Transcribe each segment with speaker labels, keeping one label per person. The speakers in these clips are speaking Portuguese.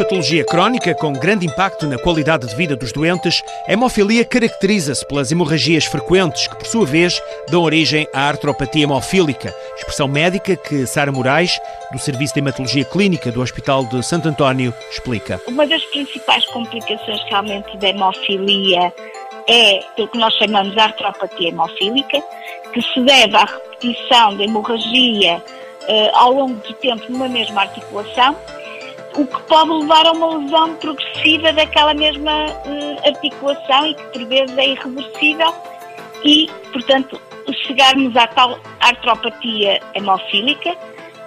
Speaker 1: patologia crónica com grande impacto na qualidade de vida dos doentes, a hemofilia caracteriza-se pelas hemorragias frequentes, que por sua vez dão origem à artropatia hemofílica, expressão médica que Sara Moraes, do Serviço de Hematologia Clínica do Hospital de Santo António, explica.
Speaker 2: Uma das principais complicações realmente da hemofilia é o que nós chamamos de artropatia hemofílica, que se deve à repetição da hemorragia eh, ao longo do tempo numa mesma articulação o que pode levar a uma lesão progressiva daquela mesma uh, articulação e que por vezes é irreversível e, portanto, chegarmos à tal artropatia hemofílica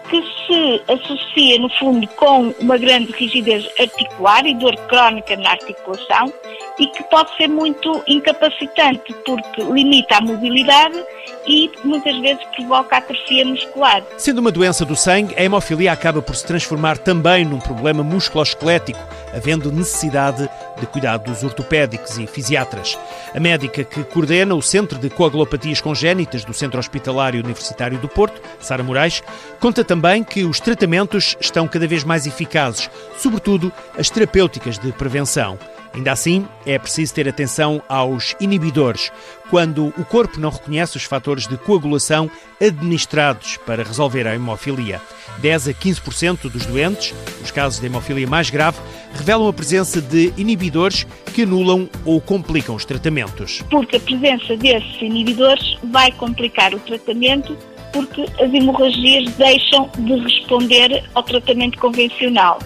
Speaker 2: que se associa, no fundo, com uma grande rigidez articular e dor crónica na articulação e que pode ser muito incapacitante porque limita a mobilidade e muitas vezes provoca atrofia muscular.
Speaker 1: Sendo uma doença do sangue, a hemofilia acaba por se transformar também num problema musculoesquelético, havendo necessidade de cuidados ortopédicos e fisiatras. A médica que coordena o Centro de Coagulopatias Congénitas do Centro Hospitalário Universitário do Porto, Sara Moraes, conta também que os tratamentos estão cada vez mais eficazes, sobretudo as terapêuticas de prevenção. Ainda assim, é preciso ter atenção aos inibidores, quando o corpo não reconhece os fatores de coagulação administrados para resolver a hemofilia. 10 a 15% dos doentes, nos casos de hemofilia mais grave, revelam a presença de inibidores que anulam ou complicam os tratamentos.
Speaker 2: Porque a presença desses inibidores vai complicar o tratamento porque as hemorragias deixam de responder ao tratamento convencional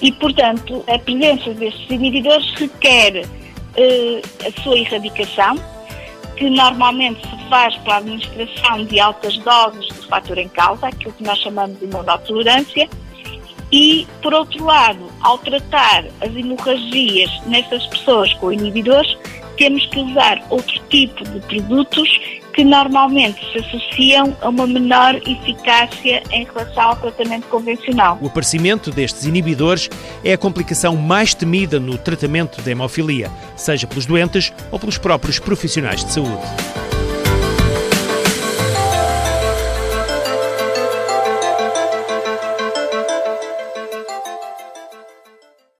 Speaker 2: e, portanto, a presença destes inibidores requer eh, a sua erradicação, que normalmente se faz pela administração de altas doses do fator em causa, aquilo que nós chamamos de imunotolerância, e, por outro lado, ao tratar as hemorragias nessas pessoas com inibidores, temos que usar outro tipo de produtos que normalmente se associam a uma menor eficácia em relação ao tratamento convencional.
Speaker 1: O aparecimento destes inibidores é a complicação mais temida no tratamento da hemofilia, seja pelos doentes ou pelos próprios profissionais de saúde.